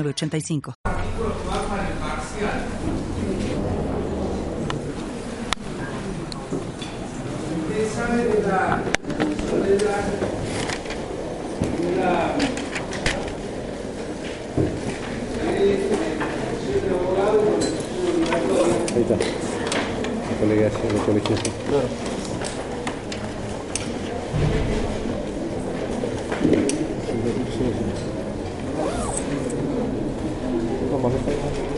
8985. De la, de la, Ahí está. La motherfucker.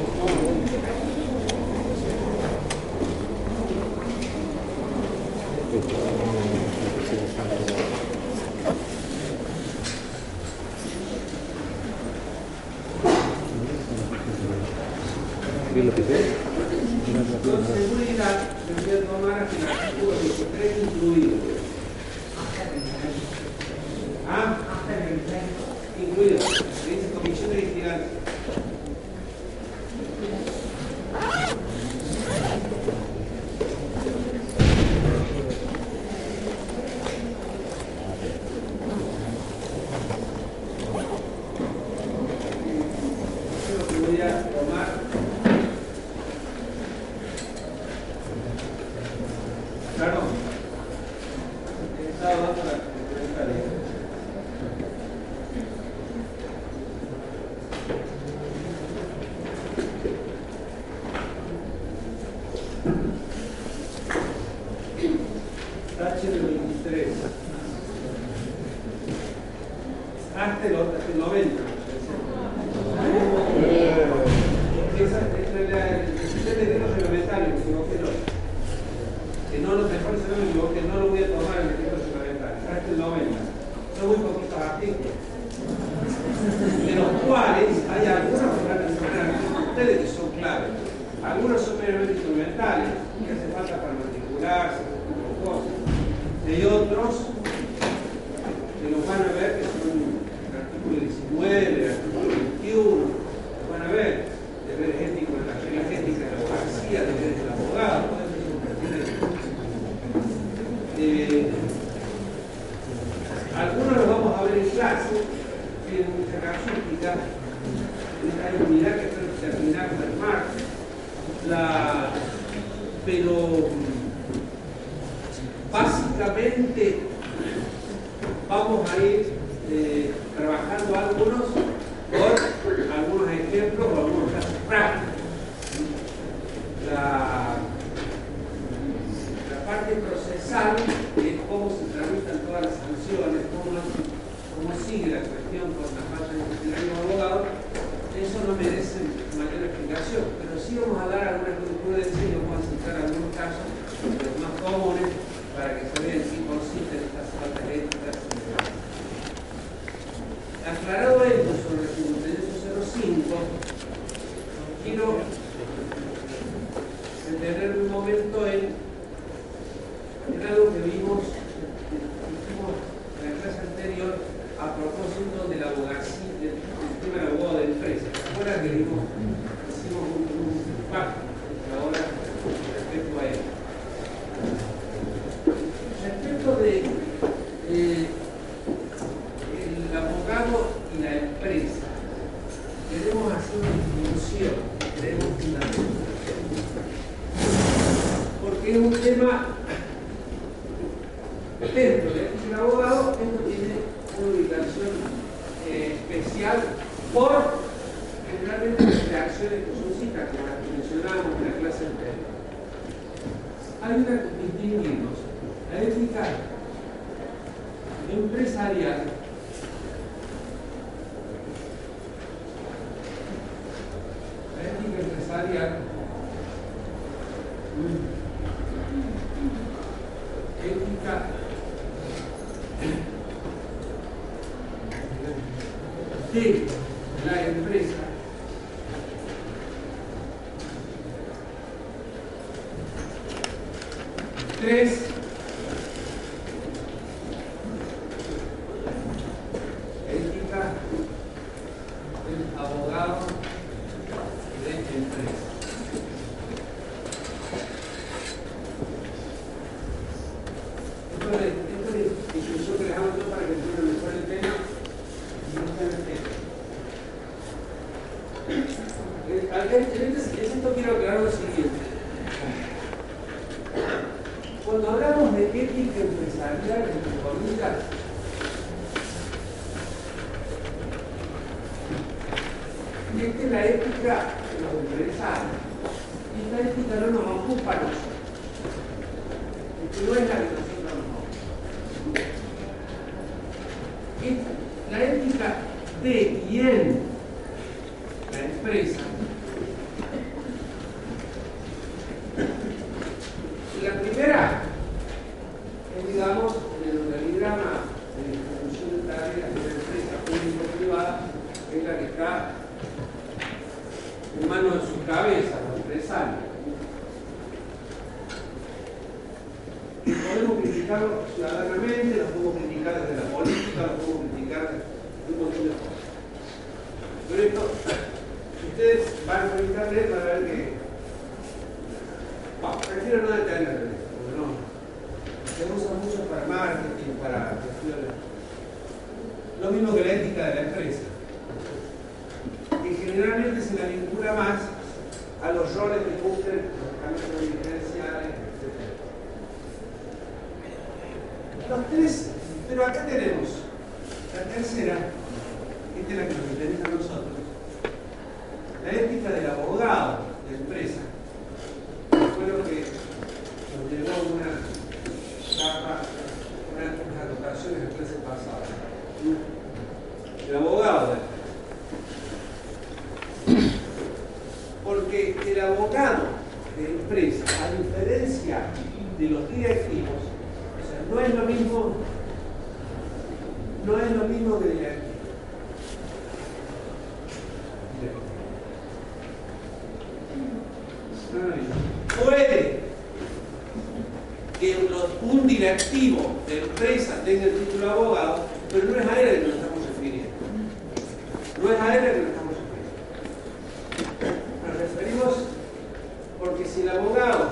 Porque si el abogado,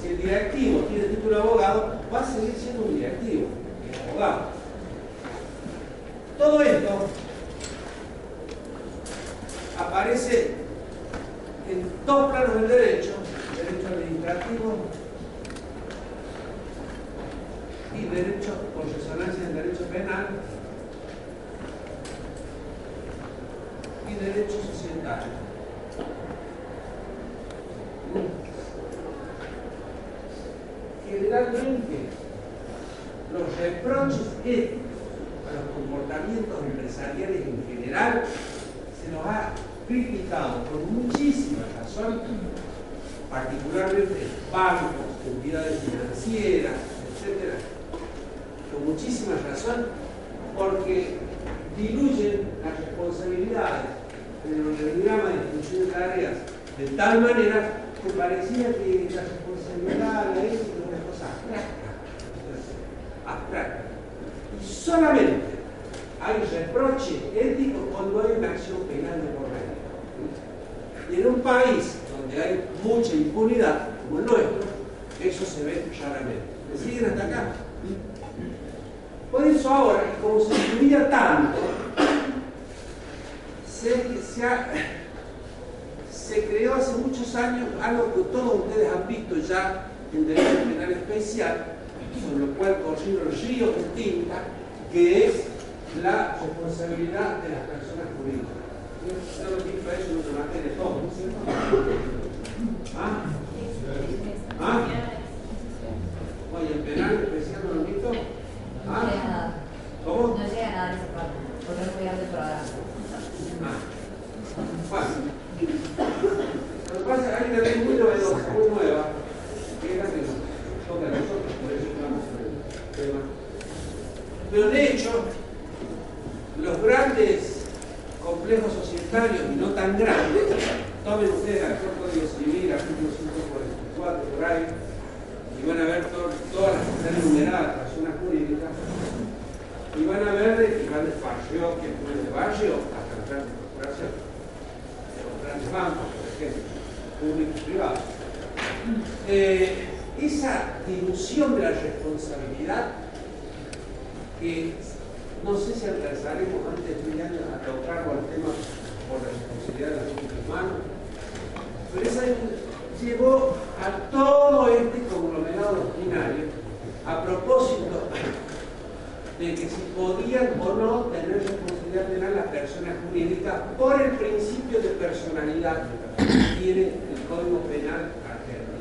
si el directivo tiene título de abogado, va a seguir siendo un directivo, el abogado. De la responsabilidad que no sé si alcanzaremos antes de de año a tocarlo al tema por la responsabilidad de los humanos, pero esa llevó a todo este conglomerado doctrinario a propósito de que si podían o no tener responsabilidad penal las personas jurídicas por el principio de personalidad que tiene el Código Penal argentino.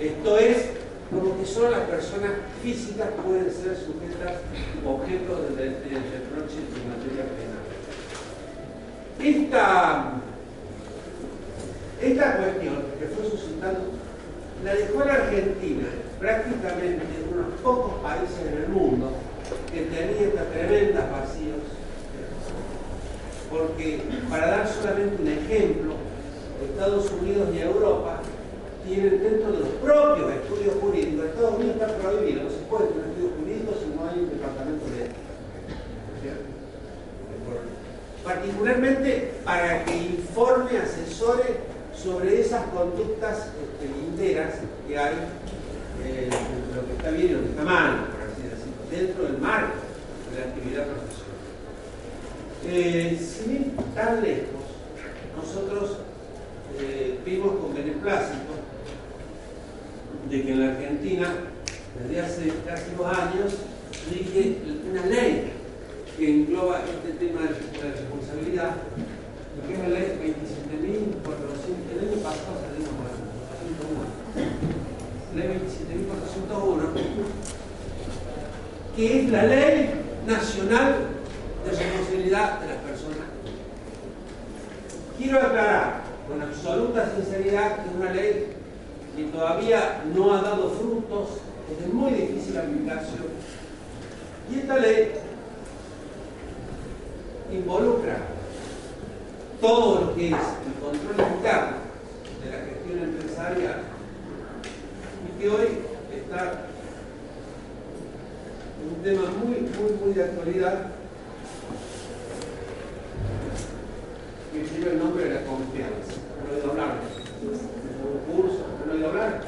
Esto es como que solo las personas físicas pueden ser sujetas objeto del de, de reproche en materia penal. Esta, esta cuestión que fue suscitando la dejó la Argentina prácticamente unos pocos países en el mundo que tenían estas tremendas vacíos. Porque, para dar solamente un ejemplo, Estados Unidos y Europa tienen dentro de los propios estudios jurídicos, Estados Unidos está prohibido, no se puede tener estudios jurídicos si no hay un departamento de ética. Particularmente para que informe, asesore sobre esas conductas este, que hay, eh, lo que está bien y lo que está mal, por así decirlo, dentro del marco de la actividad profesional. Eh, sin ir tan lejos, nosotros eh, vimos con beneplácito de que en la Argentina, desde hace casi dos años, rige una ley que engloba este tema de la responsabilidad, que es la ley 27.400, el año pasado la 101, ley 27.401, que es la ley nacional de responsabilidad de las personas. Quiero aclarar con absoluta sinceridad que es una ley que todavía no ha dado frutos, es de muy difícil aplicación. Y esta ley involucra todo lo que es el control interno de la gestión empresarial y que hoy está un tema muy, muy, muy de actualidad que lleva el nombre de la confianza. ¿Han oído ¿Un curso? ¿Han oído hablar?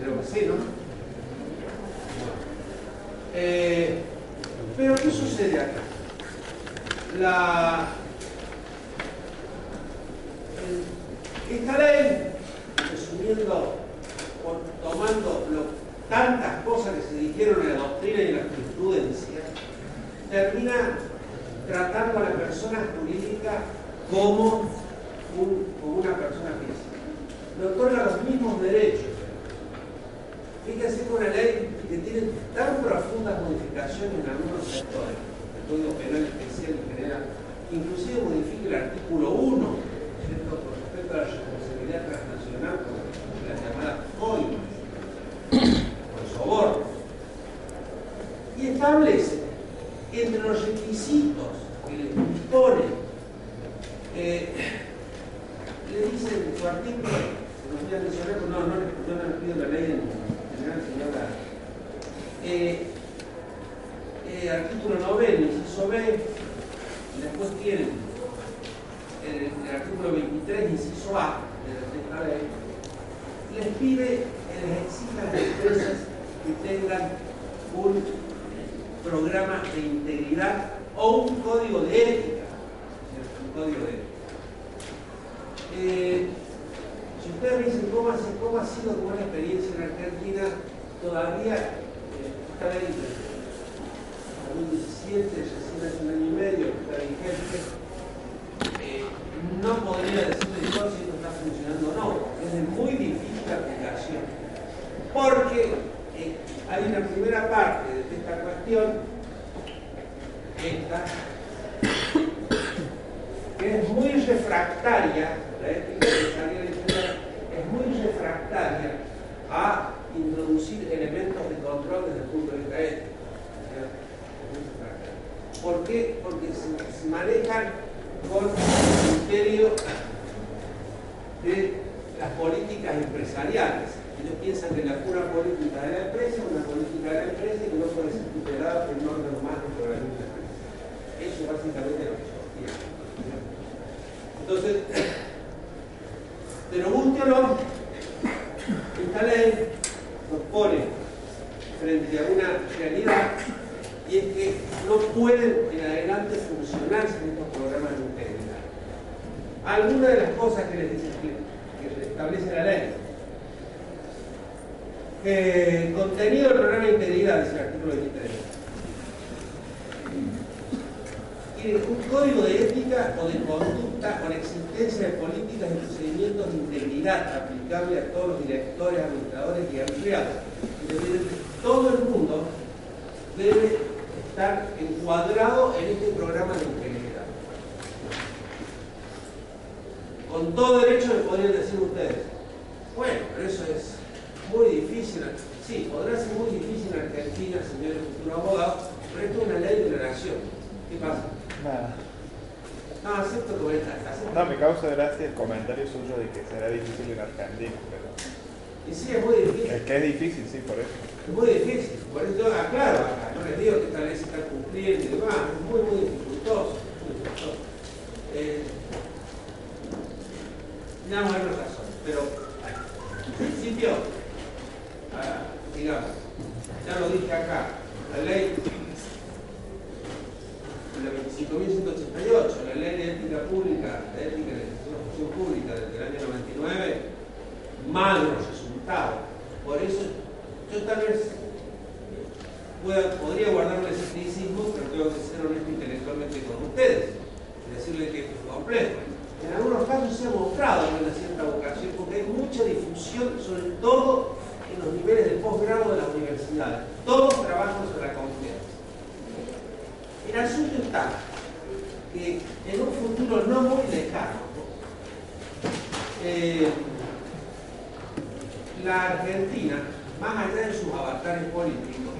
Creo que sí, ¿no? Eh, pero ¿qué sucede acá? La, esta ley, resumiendo, tomando tantas cosas que se dijeron en la doctrina y en la jurisprudencia, termina tratando a la persona jurídica como, un- una persona física. Le otorga los mismos derechos. Fíjense que una ley que tiene tan profundas modificaciones en algunos sectores, el Código Penal especial en general, que inclusive modifica el artículo 1, ¿cierto? con respecto a la responsabilidad transnacional por la llamada COI, por soborno, y establece que entre los requisitos que le imponen, eh, le dicen en su artículo, se los voy a mencionar, pero no, no, les- yo no les pido la ley en general, señor Lara. Eh, eh, artículo 9, inciso B, y después tienen el, el artículo 23, inciso A de la de esta ley, les pide, eh, les exige a las empresas que tengan un programa de integridad o un código de ética. ¿cierto? Un código de ética. Eh, si ustedes me dicen cómo, ha sido- cómo ha sido como una experiencia en Argentina, todavía eh, esta ley de 2017, recién hace un año y medio, que está vigente, eh, no podría decirle yo si esto está funcionando o no. Es de muy difícil aplicación. Porque eh, hay una primera parte de esta cuestión, esta, que es muy refractaria, la ética empresarial en general, es muy refractaria a introducir elementos de control desde el punto de vista ético. ¿cierto? Es muy refractaria. ¿Por qué? Porque se, se manejan con el criterio de las políticas empresariales empresariales. Ellos piensan que la pura política de la empresa es una política de la empresa y que no puede ser tutelada por un órgano más dentro de la misma empresa. Eso es básicamente lo que yo quiero. Entonces, pero Bústiolo, esta ley nos pone frente a una realidad y es que no pueden en adelante funcionarse en estos programas de integridad. Algunas las cosas que les que establece la ley. Eh, contenido del programa de integridad, dice el artículo 23. Tiene un código de ética o de conducta con existencia de políticas y procedimientos de integridad aplicable a todos los directores, administradores y empleados. Todo el mundo debe estar encuadrado en este programa de integridad. Con todo derecho me podrían decir ustedes, bueno, pero eso es muy difícil. Sí, podrá ser muy difícil en Argentina, señores futuros abogados, pero esto es una ley de la nación. ¿Qué pasa? Nada. No, acepto acepto. No, me causa gracia el comentario suyo de que será difícil en Argentina, pero Y sí, es muy difícil. es que es difícil, sí, por eso. Es muy difícil, por eso yo aclaro acá, no les digo que ley se está cumpliendo y demás, es muy, muy dificultoso. muy dificultoso. Eh, una razón, pero en principio, ah, digamos, ya lo dije acá, la ley la 25.188, la ley de ética pública, de ética de la función pública desde el año 99, magros resultados. Por eso yo tal vez pueda- podría guardarme ese criticismo, pero tengo que ser honesto intelectualmente con ustedes y decirles que es complejo. En algunos casos se ha mostrado una cierta vocación porque hay mucha difusión, sobre todo en los niveles de posgrado de las universidades. Todos trabajan sobre la confianza. El asunto está que en un futuro no muy lejano, eh, la Argentina, más allá de sus avatares políticos,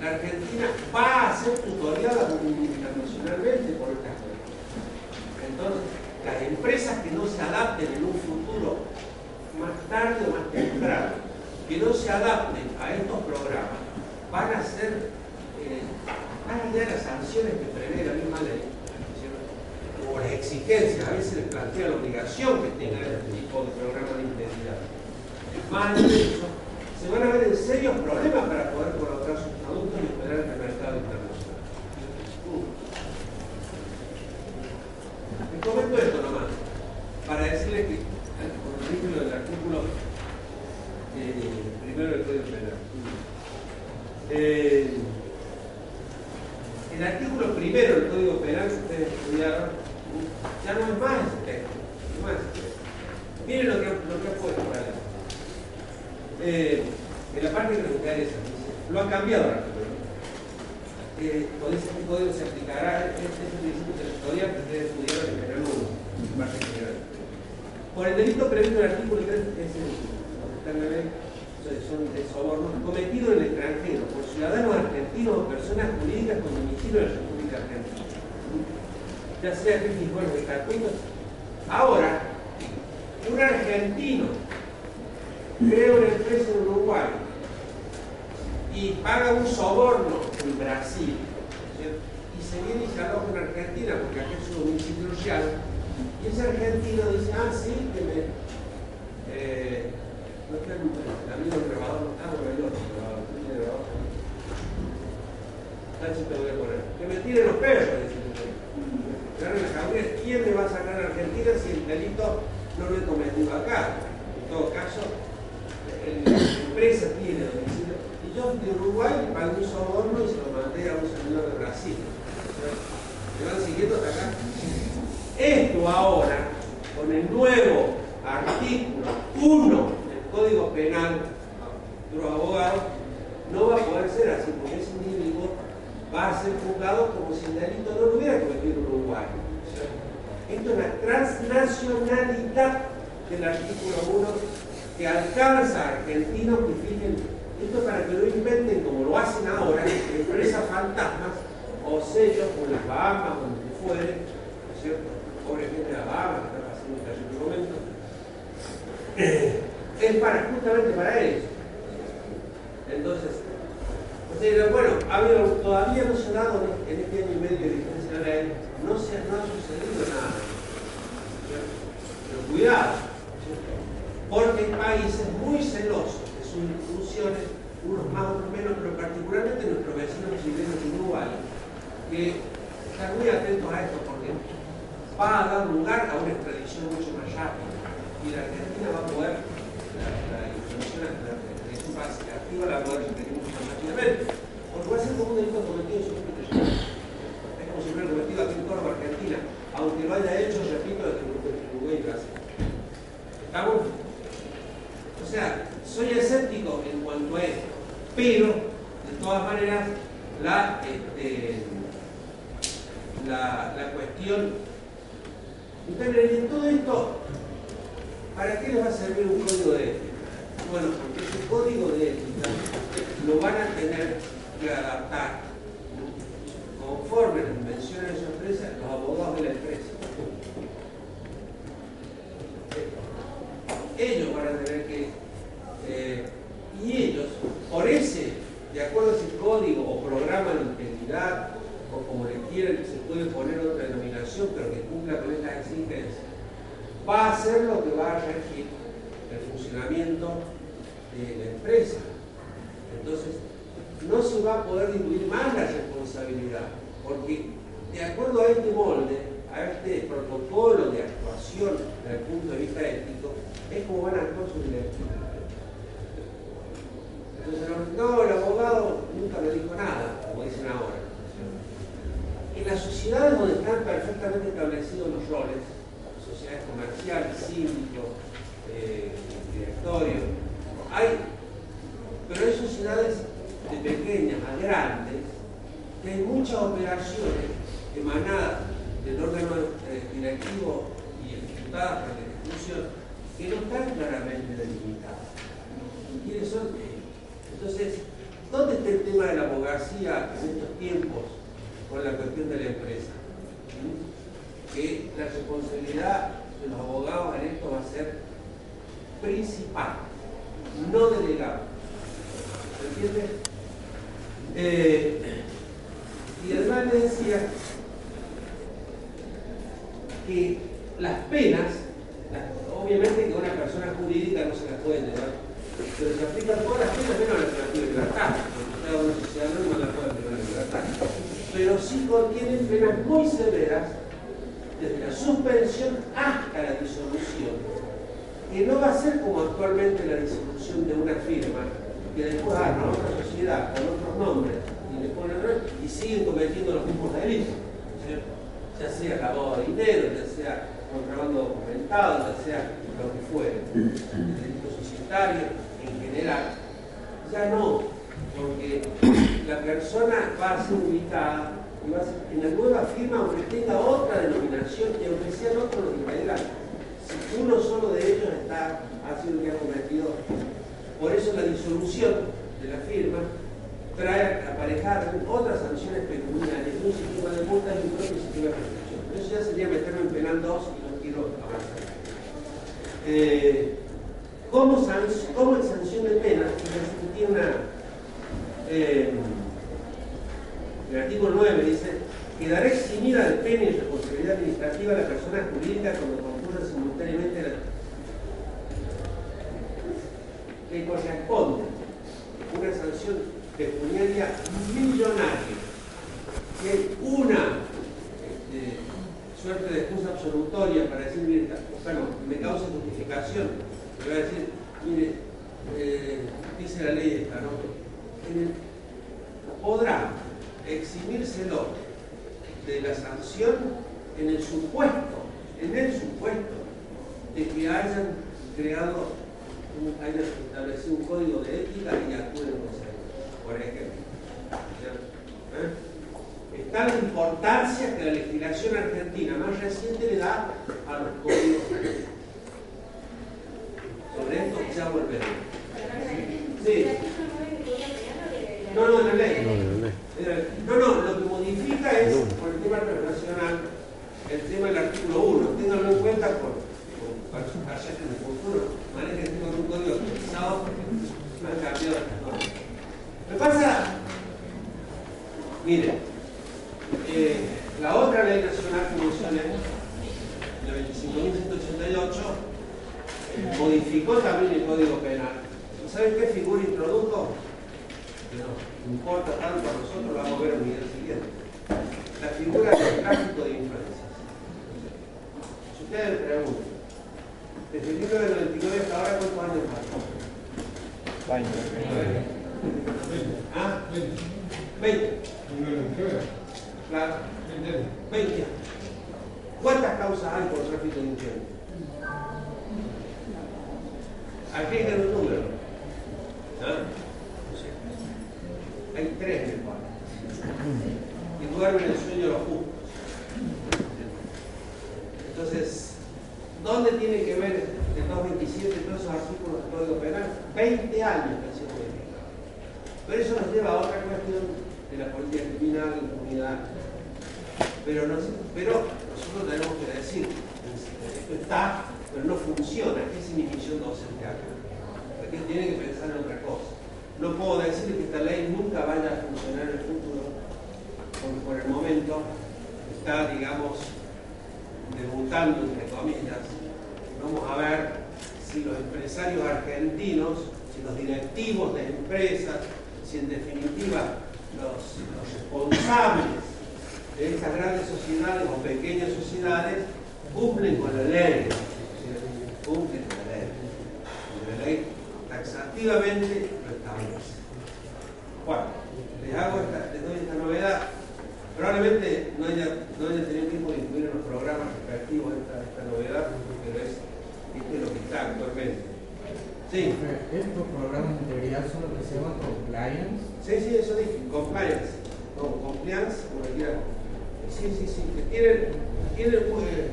la Argentina va a ser tutoriada internacionalmente por estas leyes. Entonces, las empresas que no se adapten en un futuro más tarde o más temprano, que no se adapten a estos programas, van a ser, eh, allá de las sanciones que prevé la misma ley, ¿cierto? o las exigencias, a veces les plantea la obligación que tengan este tipo de programa de integridad. Más de eso, se van a ver en serios problemas para poder colocar sus productos y operar internacional. Les comento esto nomás, para decirles que, con el vínculo del artículo eh, primero del Código Penal. Eh, el artículo primero del Código Penal que ustedes estudiaron, ya no es más ese texto, texto. Miren lo que, lo que ha puesto por ahí. Eh, en la parte que nos interesa, lo han cambiado. Eh, con ese código se aplicará este, este principio territorial que ustedes estudiaron en Penal 1, parte general. Por el delito previsto en el artículo 3, que es el, son- de soborno, cometido en el extranjero por ciudadanos argentinos o personas jurídicas con domicilio en la República Argentina. Ya sea que bueno, de estatutos. Ahora, un argentino crea una empresa en Uruguay y paga un soborno Brasil y se viene y se aloja en Argentina porque aquí es su domicilio real y ese argentino dice, ah, sí, que me... Eh, no está el, el amigo grabador, está, bueno, el otro grabador, tiene grabador. Ah, sí te voy. Que me tiren los perros, dice el agarren la cabeza, ¿quién me va a sacar a Argentina si el delito no lo he cometido acá? En todo caso, el- la empresa tiene domicilio. Yo de Uruguay le pagué un soborno y se lo mandé a un señor de Brasil. ¿Me van siguiendo hasta acá? Esto ahora, con el nuevo artículo 1 del Código Penal, los abogados, no va a poder ser así, porque ese individuo va a ser juzgado como si el delito no lo hubiera cometido en Uruguay. Esto es la transnacionalidad del artículo 1 que alcanza a argentinos que fijen, esto para que no inventen como lo hacen ahora, empresas fantasmas o sellos con las Bahamas donde fuere, ¿no es cierto? Pobre gente de las Bahamas que está pasando un terrible momento. Eh, es para, justamente para eso. Entonces, ustedes dirán, bueno, ha habido- todavía no se ha dado en este- en este año y medio de vigencia de la no, se, no ha sucedido nada. Pero cuidado, ¿cierto? porque hay países muy celosos sus instituciones, unos más, otros menos, pero particularmente nuestros vecinos chilenos y Uruguay, que están muy atentos a esto porque va a dar lugar a una extradición mucho más rápida y la Argentina va a poder, la, la institución la extradición activa la poder requerir mucho más rápidamente, porque va a ser como un delito cometido en su. Es como si hubiera cometido aquí en Córdoba, Argentina, aunque lo haya hecho, repito, desde Uruguay y Brasil. ¿Estamos? O sea, soy escéptico en cuanto a esto, lo que fuere, delitos societarios en general, ya no, porque la persona va a ser ubicada y va a ser en la nueva firma aunque tenga otra denominación y aunque sean otros los. Si uno solo de ellos está haciendo que ha cometido, por eso la disolución de la firma trae aparejadas otras sanciones pecuniarias, un sistema de multas y un propio sistema de protección. Eso ya sería meterme en penal 2 y no quiero avanzar. Eh, ¿cómo, san- cómo en sanción de pena? Tiene una. eh, el artículo 9 dice: quedará eximida de pena y responsabilidad administrativa la persona jurídica cuando concurra simultáneamente a la que corresponde una sanción pecuniaria millonaria, que una este, suerte de excusa absolutoria para decir, mire, bueno, me causa justificación, le voy a decir, mire, eh, dice la ley esta, ¿no? Podrá eximírselo de la sanción en el supuesto, en el supuesto de que hayan creado, un- hayan establecido un código de ética y actúen en por ejemplo. ¿Eh? Está la importancia que la legislación argentina más reciente le da a los códigos. Sobre esto ya volveremos. Sí. No, no, la ley. No, no, lo que modifica es, por el tema internacional, el tema del artículo 1. Ténganlo en cuenta por, por pasajes en el futuro. Manejen de un código actualizado porque han cambiado las cosas. Me pasa, mire, eh, la otra ley nacional que mencioné, la 25.188, eh, modificó también el Código Penal. ¿Saben qué figura introdujo? Que no importa tanto a nosotros, lo vamos a ver en el video siguiente. La figura del tráfico de influencias. Si ustedes me preguntan, desde 1999 hasta ahora, ¿cuántos años pasó? 20. ¿Ah? 20. Claro. 20 años. ¿Cuántas causas hay por tráfico de influencias? Aquí hay un número. ¿Ah? Hay tres en el. Y duermen el sueño de los justos. Entonces, ¿dónde tiene que ver el 227 y todos esos artículos del Código Penal? 20 años que han sido. Pero eso nos lleva a otra cuestión de la política criminal, impunidad. Pero, no, pero nosotros tenemos que decir, esto está, pero no funciona. ¿Qué es mi docente acá? Porque tiene que pensar en otra cosa. No puedo decir que esta ley nunca vaya a funcionar en el futuro, porque por el momento está, digamos, debutando, entre comillas. Vamos a ver si los empresarios argentinos, si los directivos de empresas, si en definitiva los responsables de estas grandes sociedades o pequeñas sociedades cumplen con la ley. Cumplen con la ley. Y la ley taxativamente lo establece. Bueno, les hago esta, les doy esta novedad. Probablemente no haya, no haya tenido tiempo de incluir en los programas respectivos esta, esta novedad, pero es, es lo que está actualmente. Sí, Estos programas de integridad son los que se llaman compliance. sí, sí, eso dije, compliance. No, compliance, como le quieran. Sí, sí, sí, que tienen, tienen eh,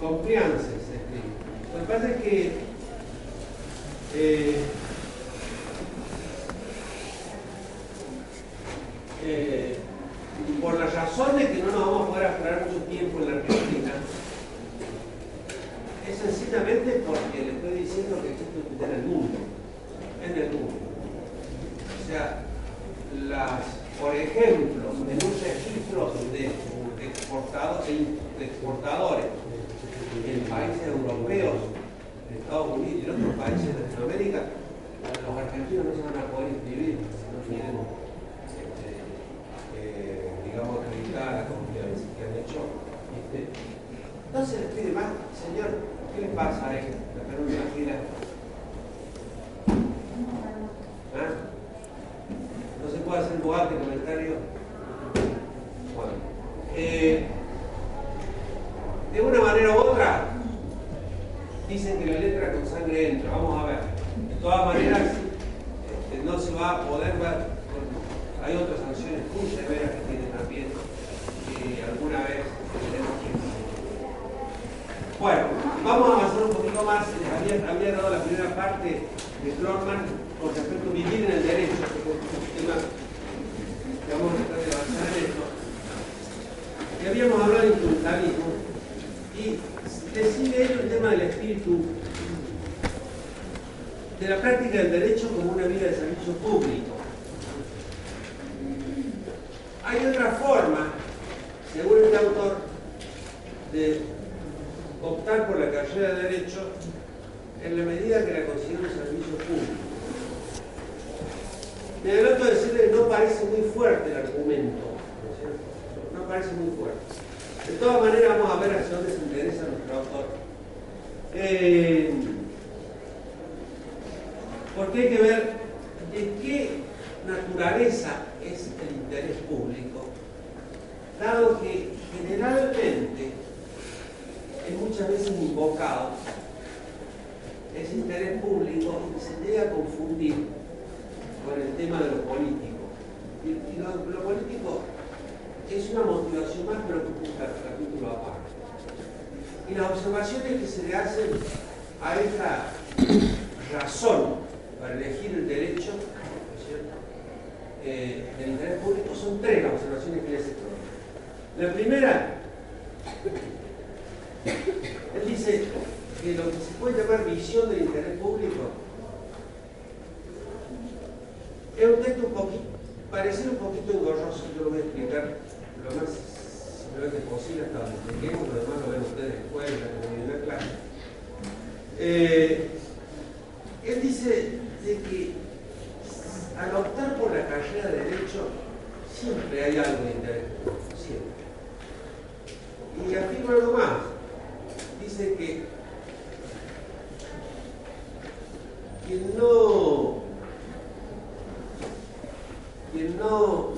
compliance, se escribe. Lo que pasa es que eh, eh, por las razones que no nos vamos a poder aclarar mucho tiempo en la Argentina, es sencillamente porque le estoy diciendo que existe en el mundo, en el mundo. O sea, las, por ejemplo, en un registro de exportado- exportadores en países europeos, en Estados Unidos y en otros países de Latinoamérica, los argentinos no se van a poder inscribir si no tienen, este, eh, digamos, acreditada la confianza que han hecho. ¿viste? Entonces les pide más, señor, ¿qué le pasa a él? La pregunta fila. ¿Ah? ¿No se puede hacer boate comentario? Bueno. Eh, de una manera u otra, dicen que la letra con sangre entra. Vamos a ver. De todas maneras, este, no se va a poder ver. hay otras sanciones muy severas que tienen también, que alguna vez tenemos que. Bueno, vamos a avanzar un poquito más. Les había, había dado la primera parte de Florman con respecto a vivir en el derecho, que es un tema que vamos a tratar de avanzar en esto. Y habíamos hablado de instrumentalismo y decide él el tema del espíritu de la práctica del derecho como una vida de servicio público. Hay otra forma, según este autor, de optar por la carrera de derecho en la medida que la considera un servicio público. Me adelanto a decirle que no parece muy fuerte el argumento, ¿no es cierto? No parece muy fuerte. De todas maneras, vamos a ver hacia dónde se interesa nuestro autor. Eh, porque hay que ver de qué naturaleza es el interés público, dado que generalmente es muchas veces invocado ese interés público y se llega a confundir con el tema de lo político. Y, y lo, lo político es una motivación más, pero que es un capítulo aparte. Y las observaciones que se le hacen a esta razón para elegir el derecho, ¿no es cierto? Eh, del interés público son tres las observaciones que le hace Freud. La primera, él dice que lo que se puede llamar visión del interés público Es un texto un poquito, parece un poquito engorroso, yo lo voy a explicar lo más simplemente posible hasta donde lleguemos, lo demás lo ven ustedes después en la comunidad clase. Eh, él dice de que al optar por la carrera de Derecho siempre hay algo de interés, siempre. Y afirma algo más. Dice que quien no quien no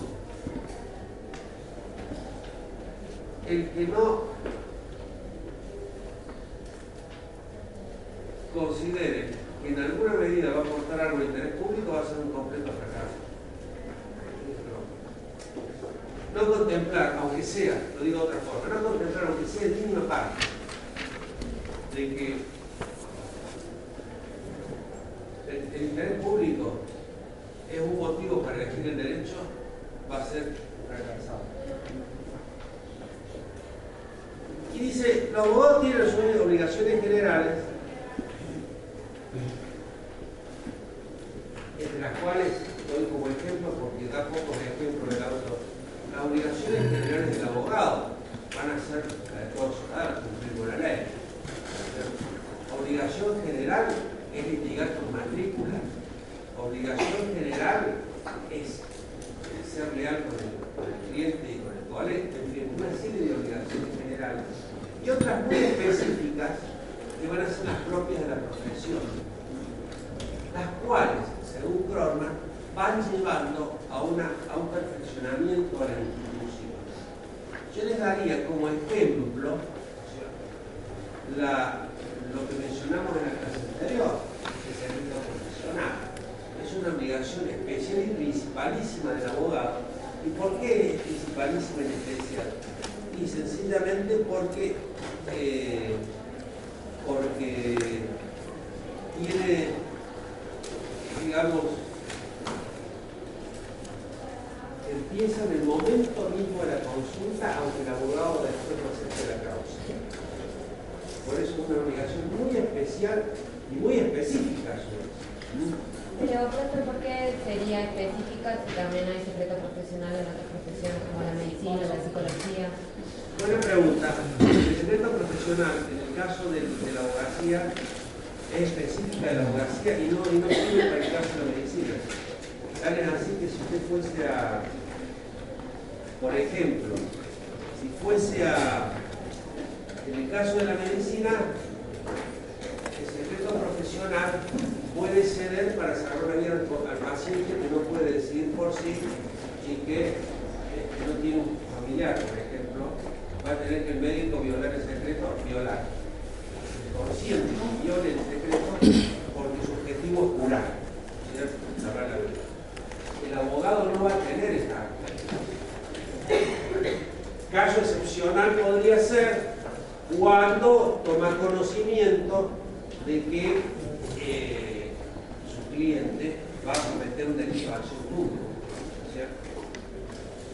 el que no considere que en alguna medida va a aportar algo de interés público va a ser un completo fracaso. No contemplar, aunque sea, lo digo de otra forma, no contemplar, aunque sea en mínima parte, de que el, interés público es un motivo para elegir el derecho, va a ser fracasado. Y dice, los abogados tienen obligaciones generales,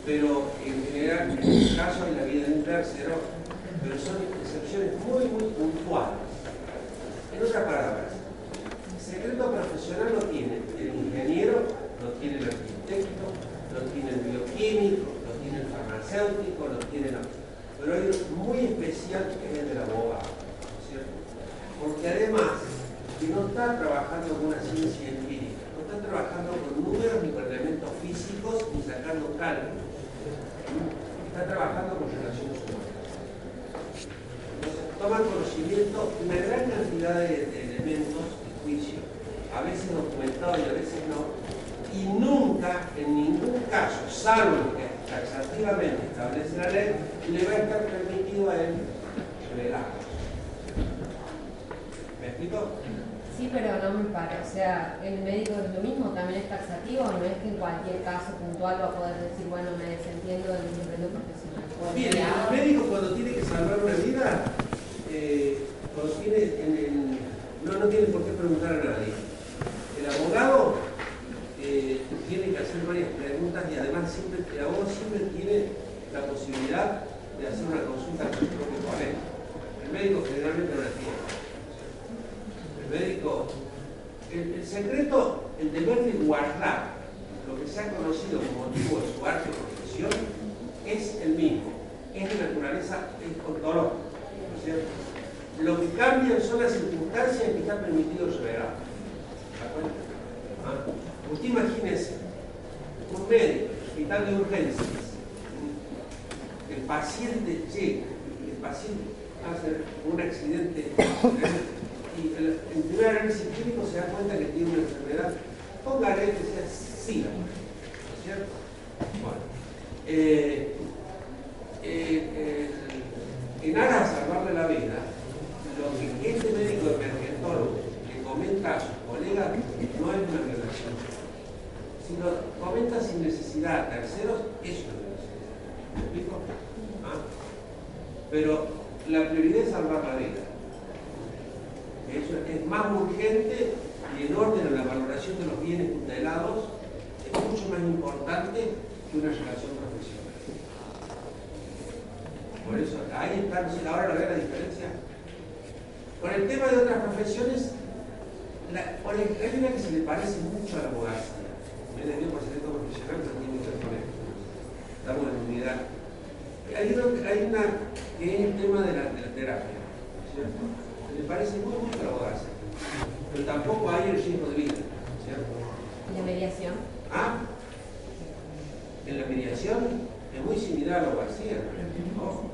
Pero en general, en el caso de la vida de un tercero, pero son excepciones muy, muy puntuales. En otras palabras, el secreto profesional lo tiene el ingeniero, lo tiene el arquitecto, lo tiene el bioquímico, lo tiene el farmacéutico, lo tiene la... Pero hay uno muy especial que es el del abogado, ¿cierto? Porque además, que no está trabajando con una ciencia empírica, no está trabajando con números ni con elementos físicos ni sacando cálculos, está trabajando con relaciones humanas. Entonces, toma conocimiento una gran cantidad de, de elementos de juicio, a veces documentados y a veces no, y nunca, en ningún caso, salvo que taxativamente establece la ley, le va a estar permitido a él revelar. ¿Me explico? Sí, pero no me para. O sea, el médico es lo mismo, también es taxativo, no es que en cualquier caso puntual va a poder decir, bueno, me desentiendo del secreto profesional. Bien, el médico cuando tiene que salvar una vida, eh, cuando tiene en el- no, no tiene por qué preguntar a nadie. El abogado eh, tiene que hacer varias preguntas y además siempre, el abogado siempre tiene la posibilidad de hacer una consulta con su propio colega. El médico generalmente no la tiene. Médico, el, secreto, el deber de guardar que se ha conocido como motivo de su arte o profesión es el mismo, es de naturaleza ontológica, ¿no es? Lo que cambian son las circunstancias en que está permitido revelar. ¿Ah? Usted imagínese, un médico, hospital de urgencias, el paciente llega, el paciente hace un accidente y el, en primer análisis clínico se da cuenta que tiene una enfermedad, póngale que sea SIDA, ¿no es cierto? Bueno, eh, eh, en aras de salvarle la vida, lo que este médico emergentólogo le comenta a sus colegas no es una violación, sino comenta sin necesidad a terceros, es una violación. ¿Me explico? ¿Ah? Pero la prioridad es salvar la vida. Eso es más urgente y en orden a la valoración de los bienes tutelados es mucho más importante que una relación profesional. Por eso, ahí está, no sé, ahora lo ve la diferencia. Con el tema de otras profesiones, la- hay una que se le parece mucho a la abogacía. Me dio por secreto profesional, pero tiene. Estamos en unidad. Hay una, hay una que es el tema de la, de la terapia, ¿cierto? Me parece muy mucho a la abogacía. Pero tampoco hay el riesgo de vida, ¿cierto? ¿Y la mediación? Ah, en la mediación es muy similar a la abogacía. ¿no?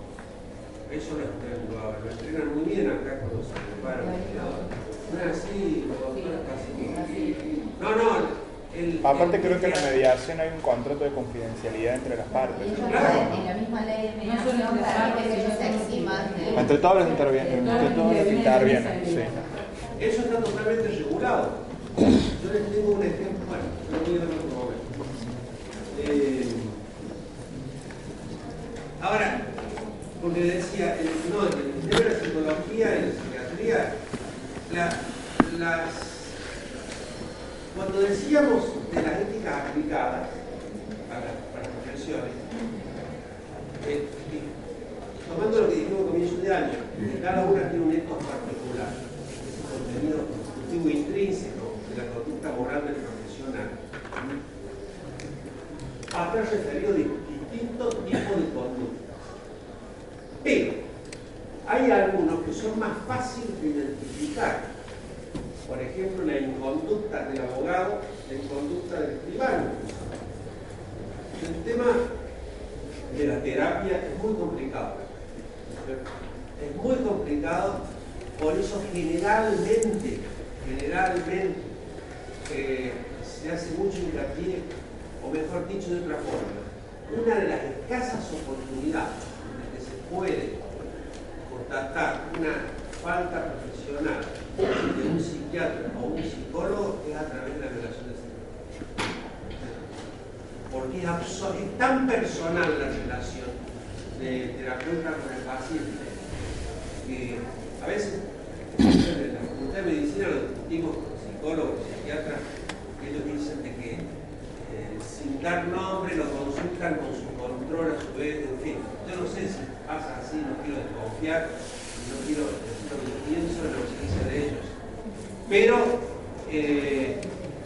Eso lo, lo, lo entrenan muy bien acá cuando se prepara el mediador. No es así, los doctores casi. No, no. El, Aparte el- creo que en la mediación hay un contrato de confidencialidad entre las partes. En la misma ley de mediación permite que ellos se eximan de... Entre todos los intervienen, entre todos los intervienen, sí. Eso está totalmente regulado. Yo les tengo un ejemplo, bueno, lo voy a dar en otro momento. Eh, ahora, porque decía, el, no, en el Ministerio de la Psicología y la Psiquiatría, la- las, cuando decíamos de las éticas aplicadas a las, a profesiones, eh, tomando lo que dijimos a comienzo de año, cada una tiene un ethos particular, un contenido constitutivo intrínseco de la conducta moral del profesional. Acá referido a distintos tipos de conducta. Pero hay algunos que son más fáciles de identificar. Por ejemplo, la inconducta del abogado, la inconducta del escribano. El tema de la terapia es muy complicado. Es muy complicado, por eso generalmente, generalmente eh, se hace mucho hincapié, o mejor dicho de otra forma, una de las escasas oportunidades de que se puede constatar una falta profesional de un psiquiatra o un psicólogo es a través de la relación de sexo porque es, tan personal la relación de terapeuta con el paciente que a veces en la facultad de medicina lo discutimos con psicólogos, psiquiatras, que ellos dicen de que eh, sin dar nombre lo consultan con su control a su vez, en fin, yo no sé si pasa así, no quiero desconfiar, no quiero decir lo que pienso de ellos, pero eh,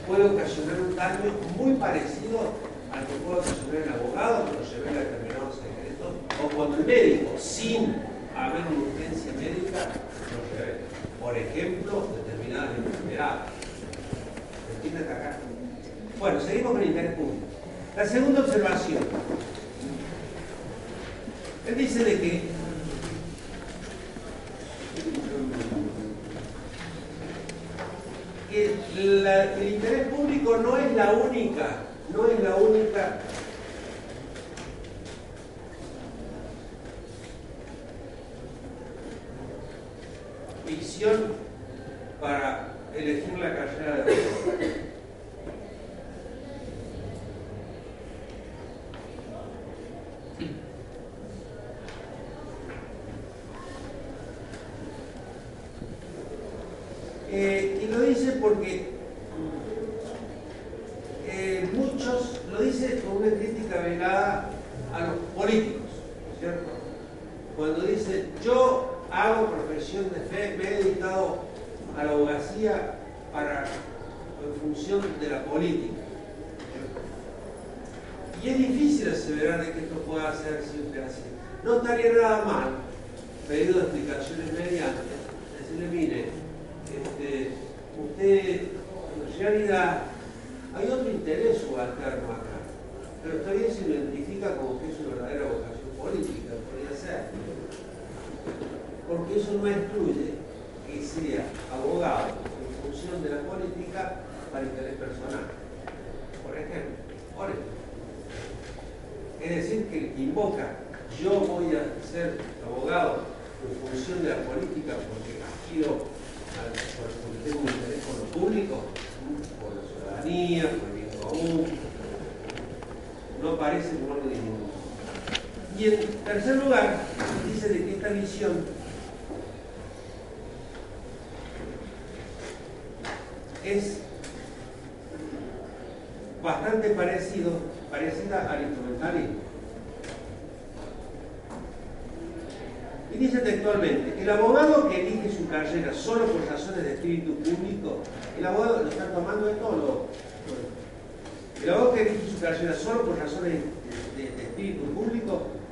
puede ocasionar un daño muy parecido al que puede ocasionar el abogado cuando revela determinados secretos o cuando el médico, sin haber una urgencia médica, lo revela. Por ejemplo, determinadas enfermedades. ¿Se acá? Bueno, seguimos con el interés público. La segunda observación. Él dice de que que la- el interés público no es la única, no es la única. Visión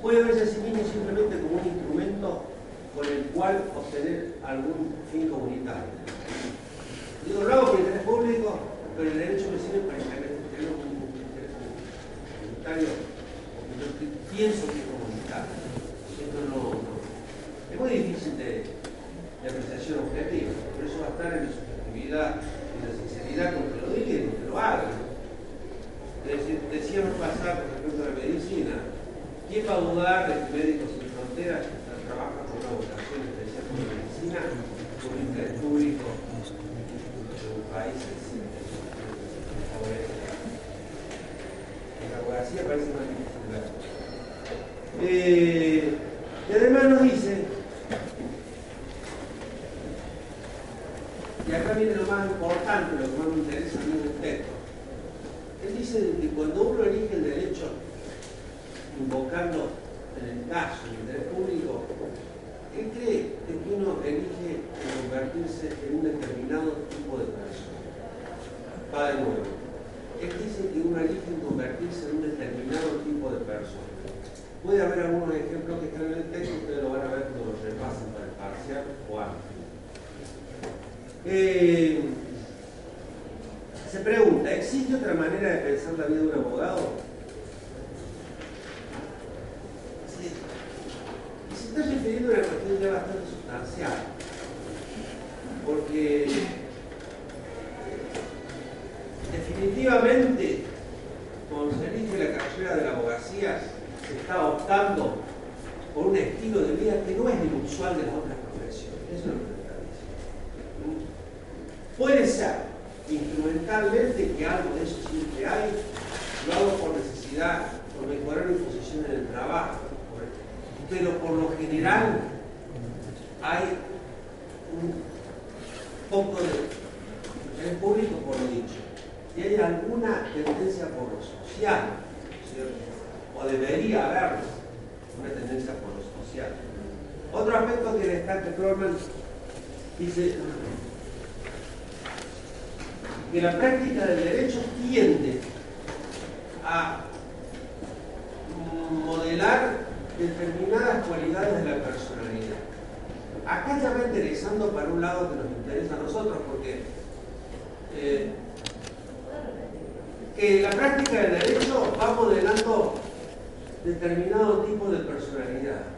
puede verse a sí mismo simplemente como un instrumento con el cual obtener algún fin comunitario. Digo, lo que el interés público, pero el derecho me sirve para para un lado que nos interesa a nosotros, porque eh, que la práctica del derecho va modelando determinado tipo de personalidad.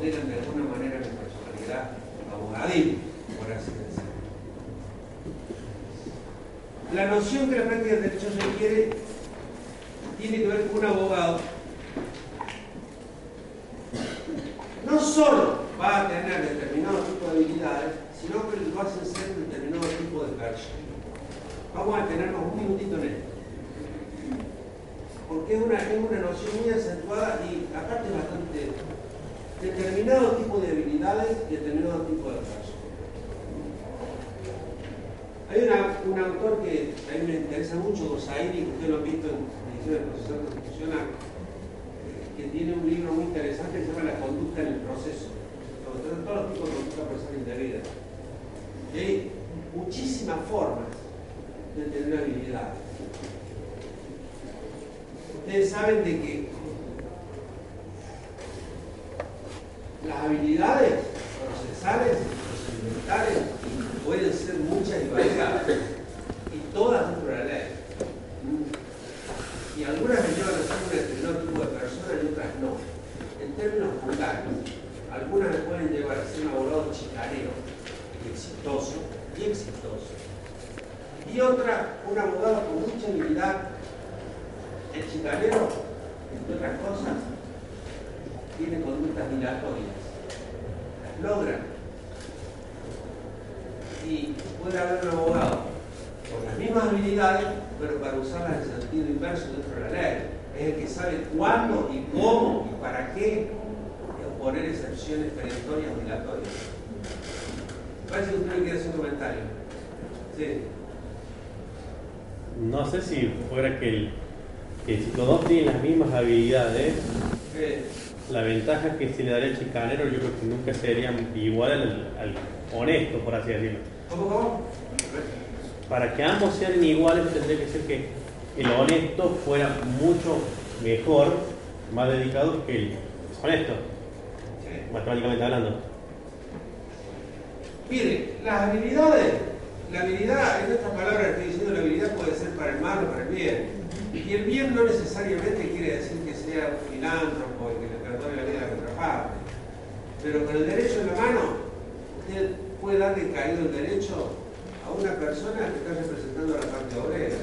de alguna manera mi personalidad abogadil, por así decirlo. La noción que la práctica del derecho requiere el deshonesto, sí. matemáticamente hablando. Mire, las habilidades, la habilidad, en estas palabras estoy diciendo, la habilidad puede ser para el mal o para el bien. Y el bien no necesariamente quiere decir que sea un filántropo y que le perdone la vida a la contraparte. Pero con el derecho en la mano, usted puede darle caído el derecho a una persona que está representando a la parte obrera.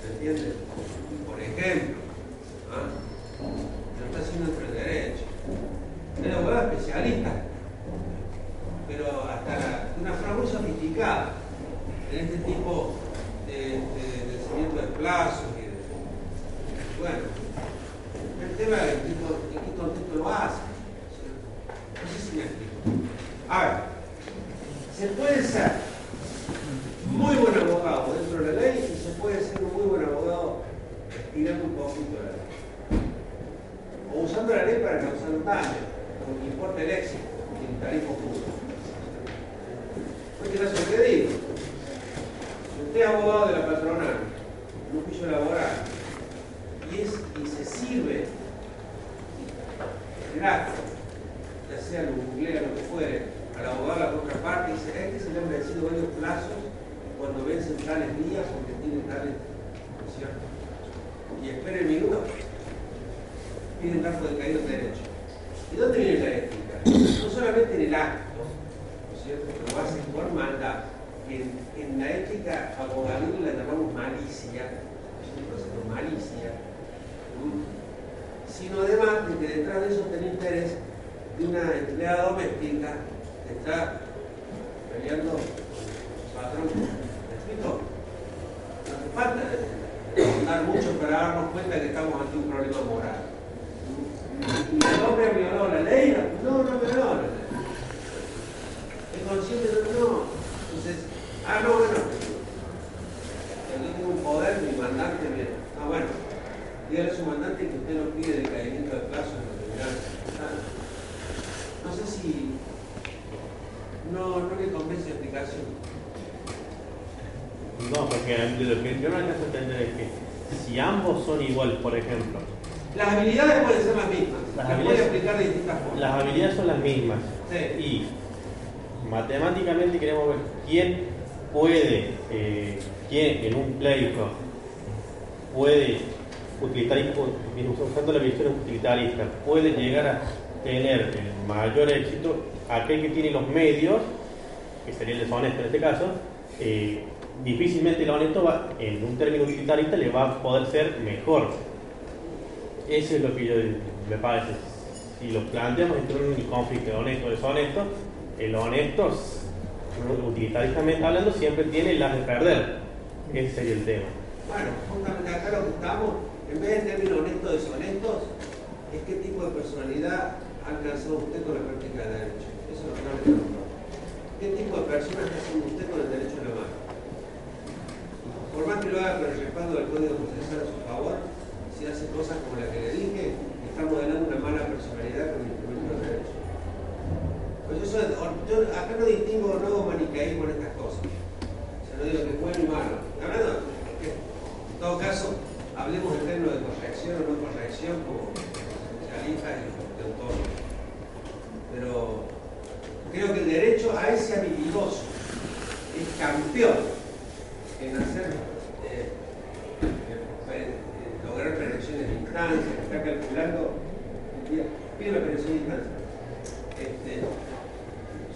¿Se entiende? Por ejemplo. ¿ah? está haciendo entre derechos. Era un abogado especialista, pero hasta la, una frase sofisticada en este tipo de, de, de, de plazos. Bueno, el tema de carga no saludable, porque importa el éxito en tarifos públicos. Porque la sucedido. Usted es abogado de la patronal, en un juicio laboral, y, es, y se sirve gratis, ya sea lo googlea, lo que fuere, al abogado de la contraparte y dice, este se le han vencido varios plazos cuando vencen tales días porque tienen tales, ¿no cierto? Y espere mi duda piden dato de caído de derecho. ¿Y dónde viene la ética? No solamente en el acto, ¿no es cierto? Que lo hacen por mandato. En, en la ética abogadil la llamamos malicia, proceso malicia, sino además de que detrás de eso está el interés de una empleada doméstica que está peleando con su patrón. ¿Me? No hace falta andar mucho para darnos cuenta que estamos ante un problema moral. ¿Y el hombre violó la ley? No, no violó la ley. ¿Es consciente de que no? Entonces, ah, no, bueno. Yo tengo un poder, mi mandante, bien. Ah, bueno. Dígale a su mandante que usted no pide decaimiento de plazo en circunstancias. No sé si no, no le convence la explicación. No, porque lo que yo no alcanzo a entender es que si ambos son iguales, por ejemplo, Las habilidades pueden ser las mismas. Las habilidades- aplicar de distintas formas. las habilidades son las mismas. Sí. Y matemáticamente queremos ver quién puede, eh, quién en un pleito puede utilizar, usando la visión utilitarista, puede llegar a tener el mayor éxito aquel que tiene los medios, que sería el deshonesto en este caso, eh, difícilmente el honesto va, en un término utilitarista le va a poder ser mejor. Eso es lo que yo me parece. Si lo planteamos entre un conflicto de honesto o deshonesto, el honesto, utilitaristamente hablando, siempre tiene las de perder. Ese sería el tema. Bueno, justamente acá lo que estamos, en vez de términos honestos deshonestos, es qué tipo de personalidad ha alcanzado usted con la práctica del derecho. Eso es lo que no. ¿Qué tipo de persona está siendo usted con el derecho en la mano? Por más que lo haga con el respaldo del Código Procesal a su favor, si hace cosas como la que le dije, está modelando una mala personalidad con el instrumento del derecho. Pues yo, yo acá no distingo, no manicaísmo en estas cosas. O sea, no digo que es bueno y malo. Hablando, en todo caso, hablemos en términos de corrección o no corrección como especialistas y de autor. Pero creo que el derecho a ese habilidoso es campeón en hacer, eh, eh, pre- eh, lograr predicciones de instancia, que está calculando, pide la predicción de instancia. Este,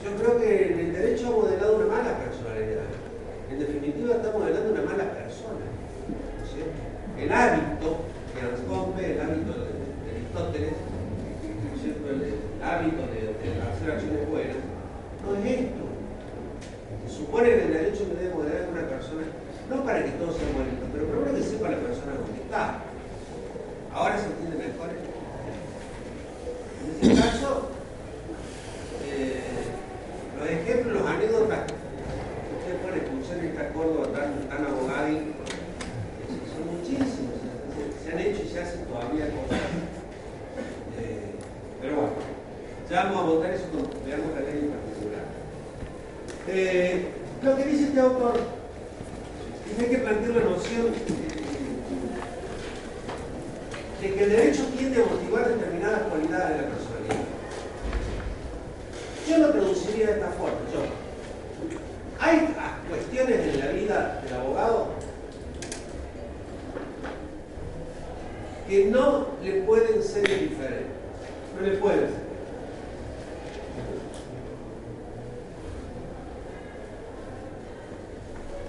yo creo que el derecho ha modelado una mala personalidad. En definitiva, está modelando una mala persona. El hábito de Anscombe, el hábito de, de Aristóteles, ¿no es cierto? el, hábito de, hacer acciones buenas, no es esto. Se supone que el derecho que debe modelar a una persona, no para que todos sean bonitos, pero primero que sepa la persona dónde está. Ahora se entiende mejor. En ese caso, eh, los ejemplos, los anécdotas que ustedes pueden escuchar en esta Córdoba tan, tan abogadil, eh, son muchísimos. Se, han hecho y se hacen todavía cosas. Eh, pero bueno, ya vamos a votar eso cuando veamos la ley en particular. Eh, lo que dice este autor es que que plantear la noción eh, de que el derecho tiende a motivar determinadas cualidades de la personalidad. Yo lo traduciría de esta forma. Yo. Hay cuestiones en la vida del abogado que no le pueden ser indiferentes. No le pueden ser.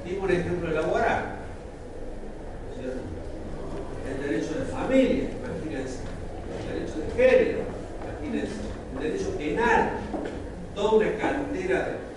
Y por ejemplo el laboral. ¿no es cierto? El derecho de familia, imagínense. El derecho de género, imagínense. El derecho penal. Toda una cantera de,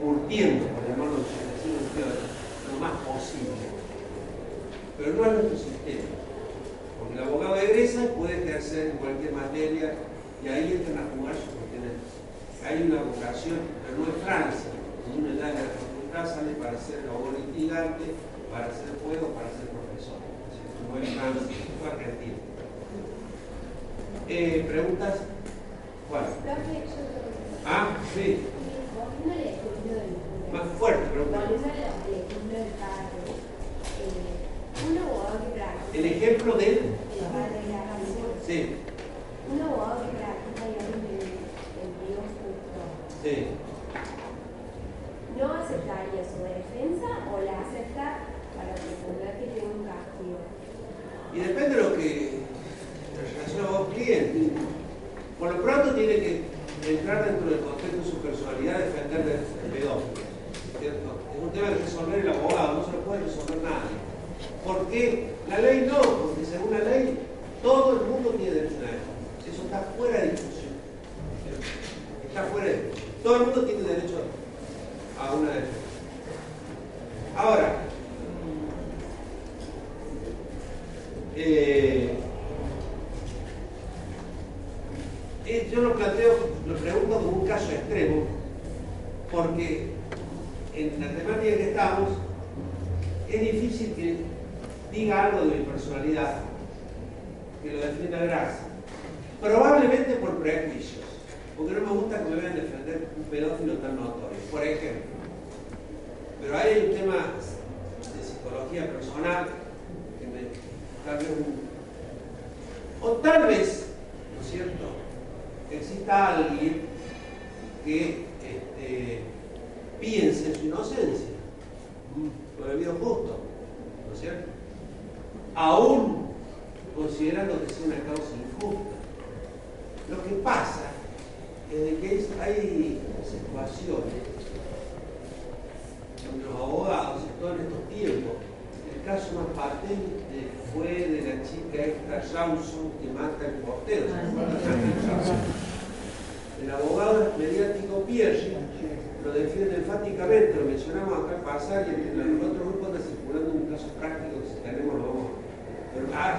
curtiendo, por llamarlo así, lo más posible. Pero no es nuestro sistema. Porque el abogado egresa y puede ejercer en cualquier materia y ahí entran a jugar sus pertenencias. Hay una vocación, pero no es tranza. Una edad de la facultad sale para ser abogado litigante, para ser juez o para ser profesor. No es tranza, es argentino. Eh, ¿Preguntas? ¿Cuál? Ah, sí más fuerte, pero bueno. El ejemplo del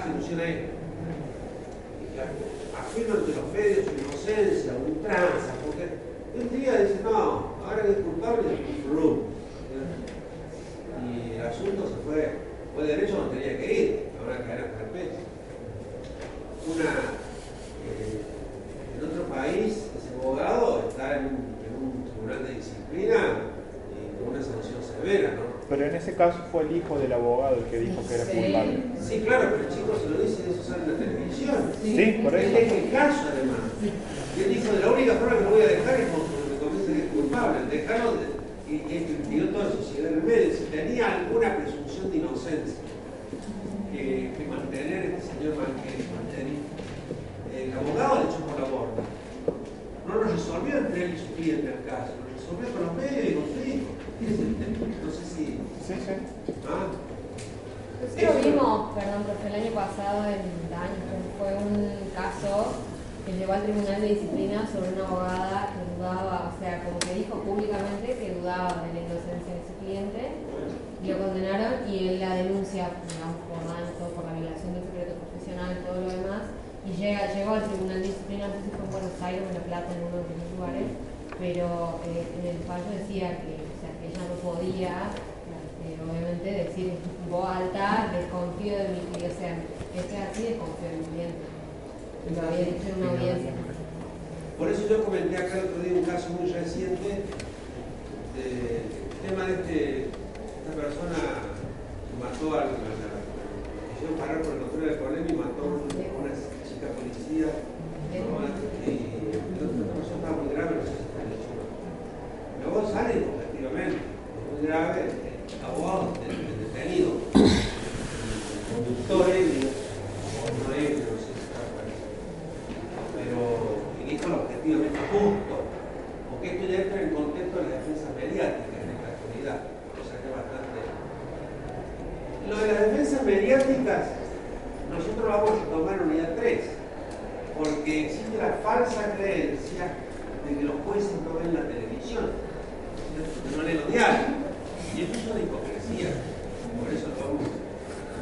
pero ah, se ilusiona ahí. Y ya, Afirma ante los medios su inocencia, un tranza, porque un día dice, no, ahora que es culpable, rum. Y el asunto se fue, fue derecho donde tenía que ir, ahora cadena perpetua. Una, eh, en otro país, ese abogado está en un, en un tribunal de disciplina y con una sanción severa, ¿no? Pero en ese caso fue el hijo del abogado el que dijo que era Sí. culpable. Sí, claro, pero el chico se lo dice y eso sale en la televisión. Sí, por Él eso. es el caso, además. Y él dijo, de la única forma que lo voy a dejar es cuando me convence que es culpable. Dejarlo de- y, y él dio toda la sociedad en el medio. Si tenía alguna presunción de inocencia que, que mantener este señor Manqueri, Mancheri, el abogado le echó por la borda. No lo resolvió entre él y su cliente el caso, lo resolvió con los medios y con su hijo. No sé si... Sí, sí. ¿ah? Nosotros vimos, perdón, porque el año pasado en Daño fue un caso que llevó al Tribunal de Disciplina sobre una abogada que dudaba, o sea, como que dijo públicamente que dudaba de la inocencia de su cliente, y lo condenaron y él la denuncia, digamos, por daño, todo por la violación del secreto profesional y todo lo demás, y llega, llegó al Tribunal de Disciplina, no sé si fue en Buenos Aires o en La Plata, en uno de los lugares, pero eh, en el fallo decía que, o sea, que ella no podía eh, obviamente decir en voz alta, desconfío de mi cliente, o sea, esto es así, desconfío de mi cliente. Y lo había dicho en una audiencia. Por eso yo comenté acá el otro día un caso muy reciente del tema de este, esta persona que mató a la, la, la- quisieron parar por el control del problema y mató a una chica policía. ¿no? Y la otra persona estaba muy grave, no sé si está hecho. Luego sale efectivamente, muy grave, el abogado del detenido, el conductor ebrio, o no sé si está pero diríjalo objetivamente justo, porque esto ya entra en contexto de la defensa mediática en esta actualidad, cosa que es bastante. Lo de las defensas mediáticas, nosotros vamos a tomar en unidad 3, porque existe la falsa creencia de que los jueces no ven la televisión, no leen los diarios, y eso es una hipocresía, por eso lo vamos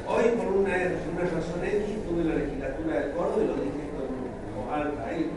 Hoy, por una, una razón X, estuve en la legislatura del Córdoba y lo dije esto en voz alta ahí.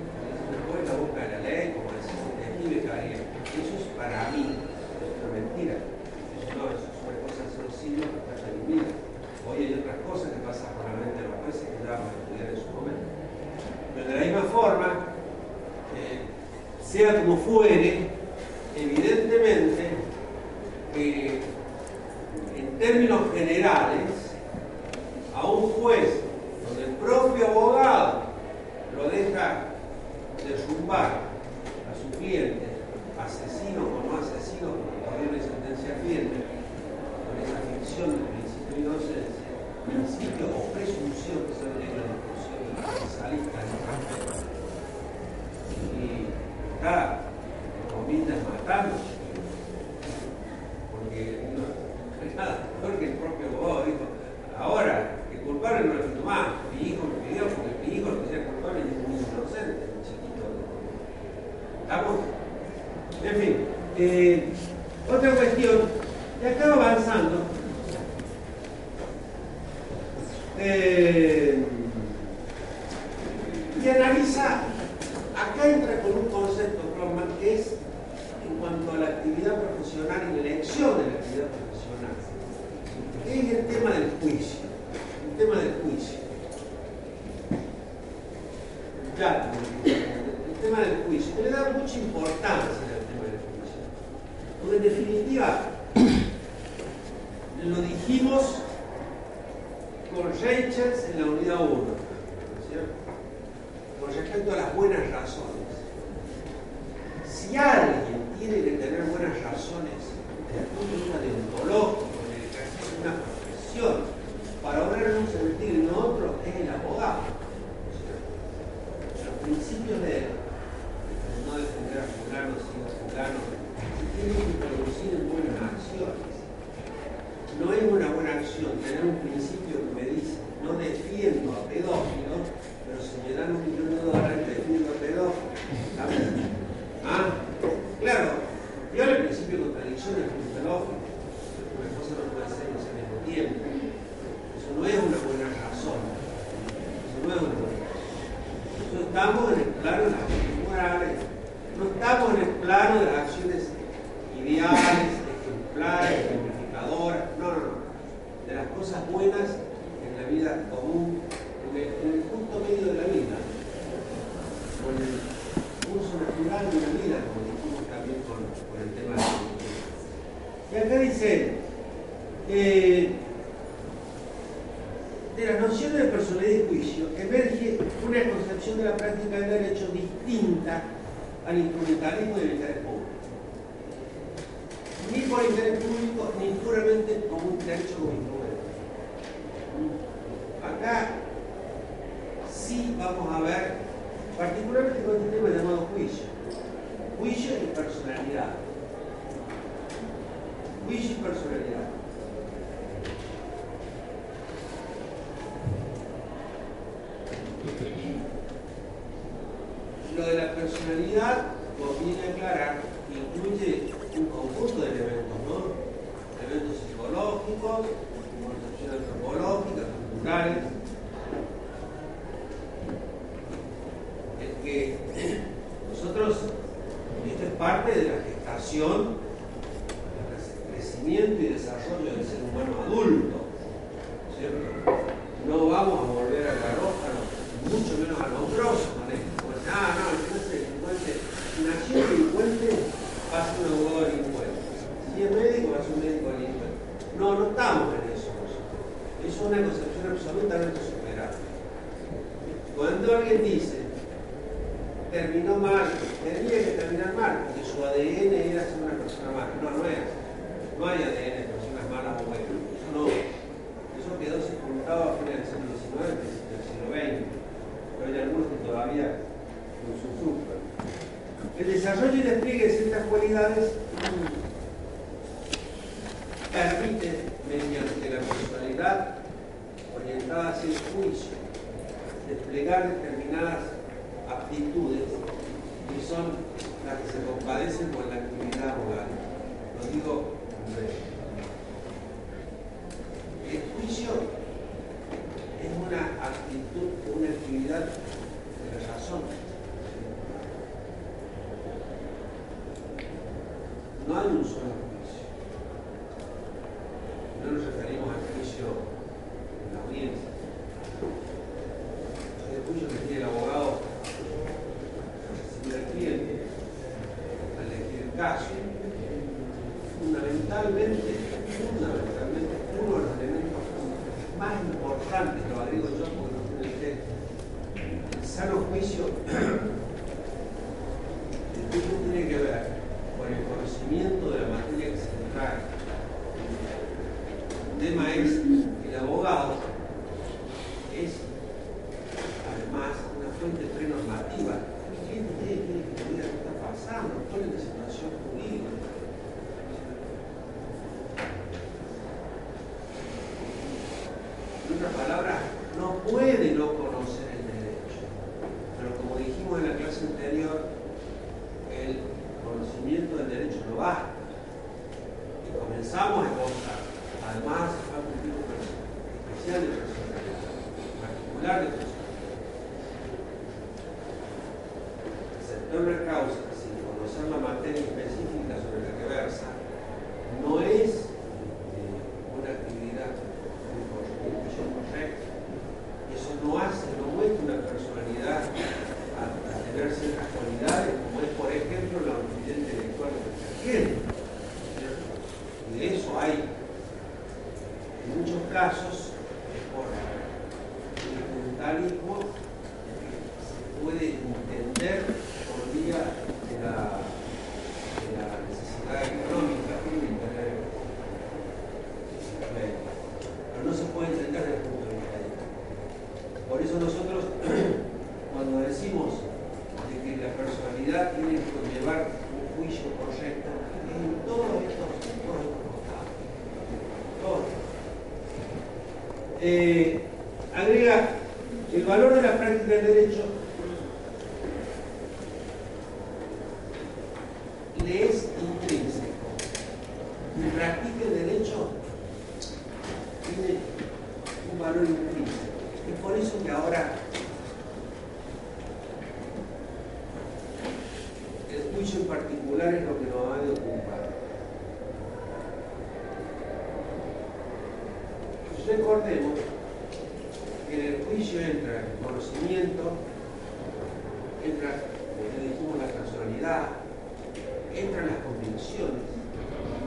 entran las convicciones,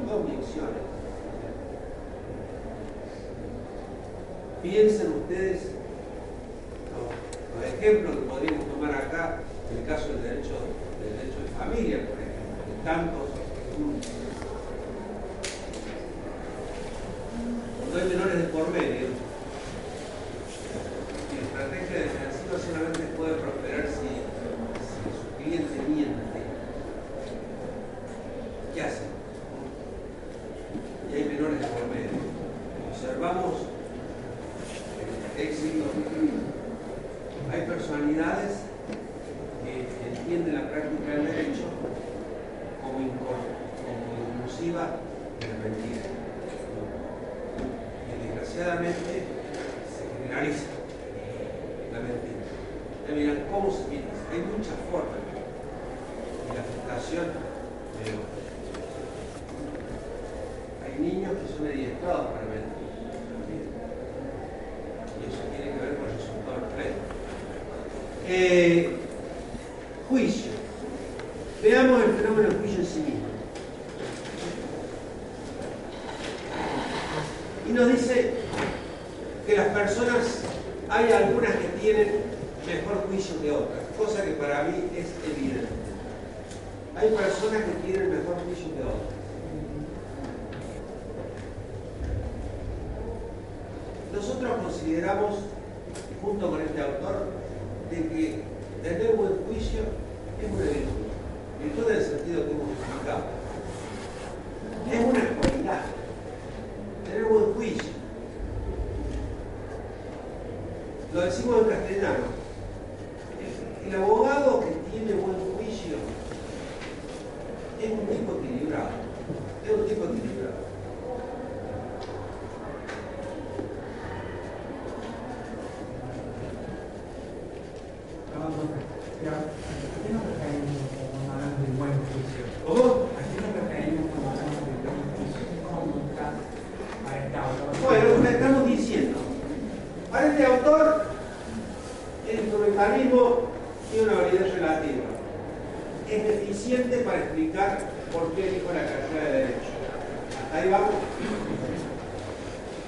convicciones. Piensen ustedes los, ejemplos que podríamos tomar acá, el caso del derecho, del derecho de familia, por ejemplo, tanto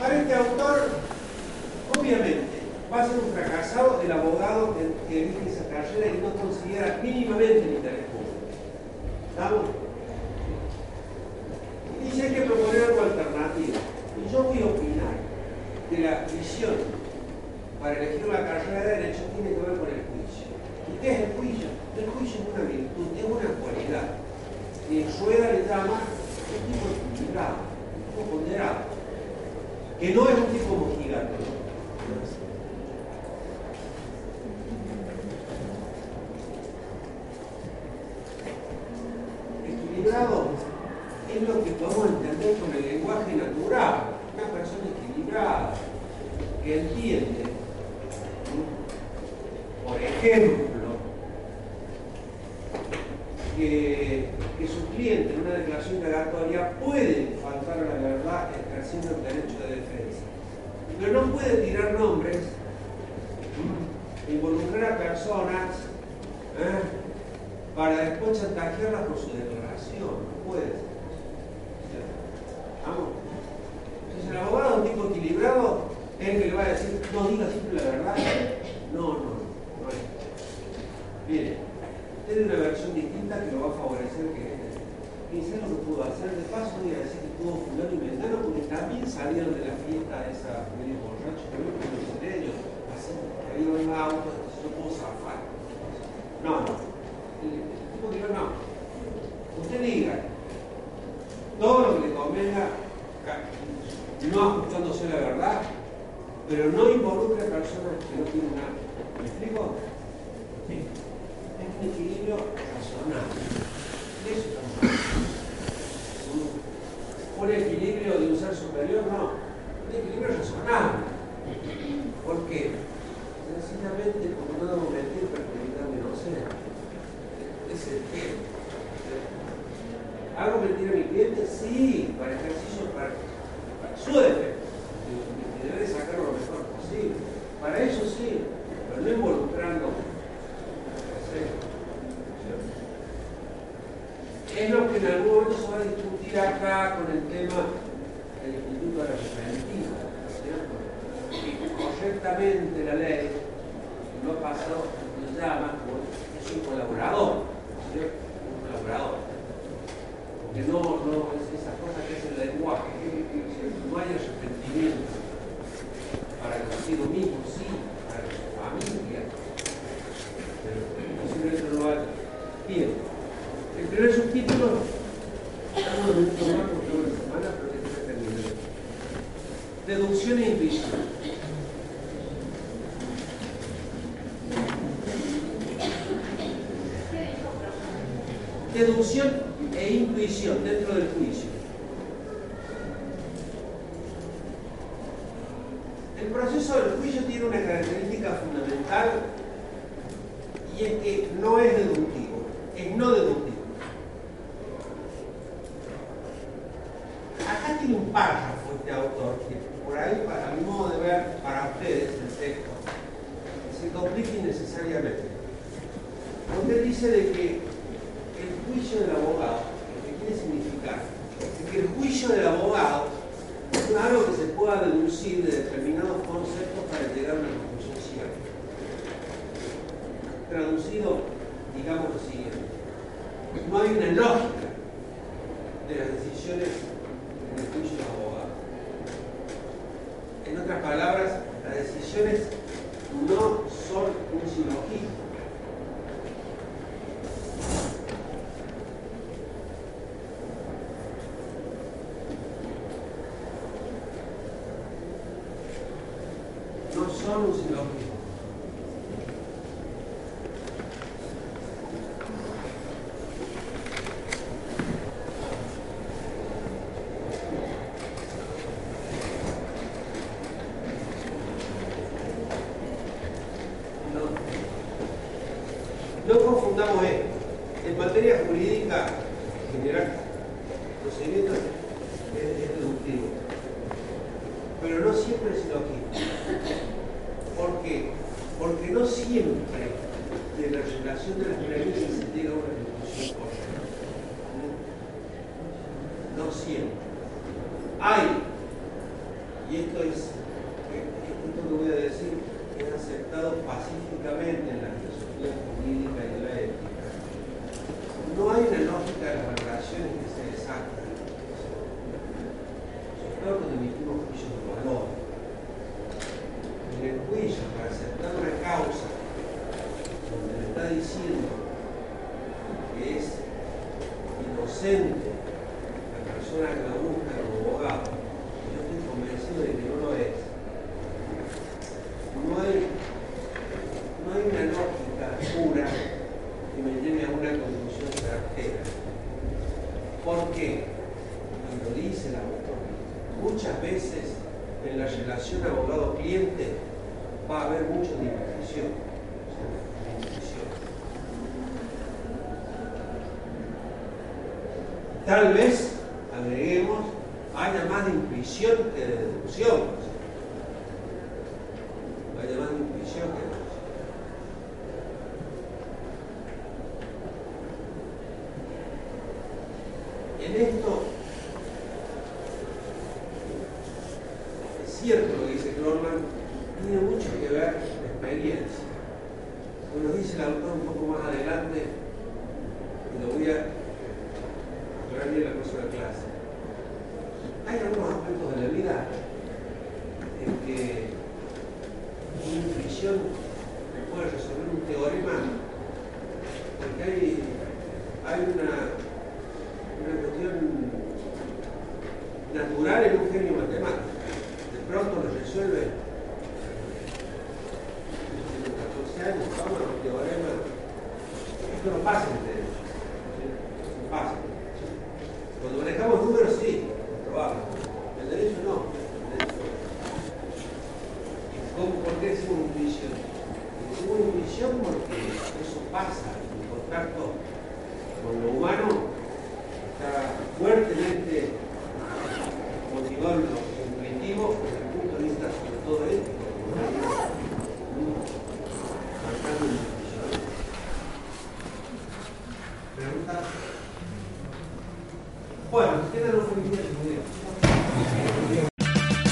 Para este autor, obviamente, va a ser un fracasado el abogado que elige esa carrera y no considera mínimamente el interés público. ¿Estamos? Yeah. 온다고 de las valoraciones que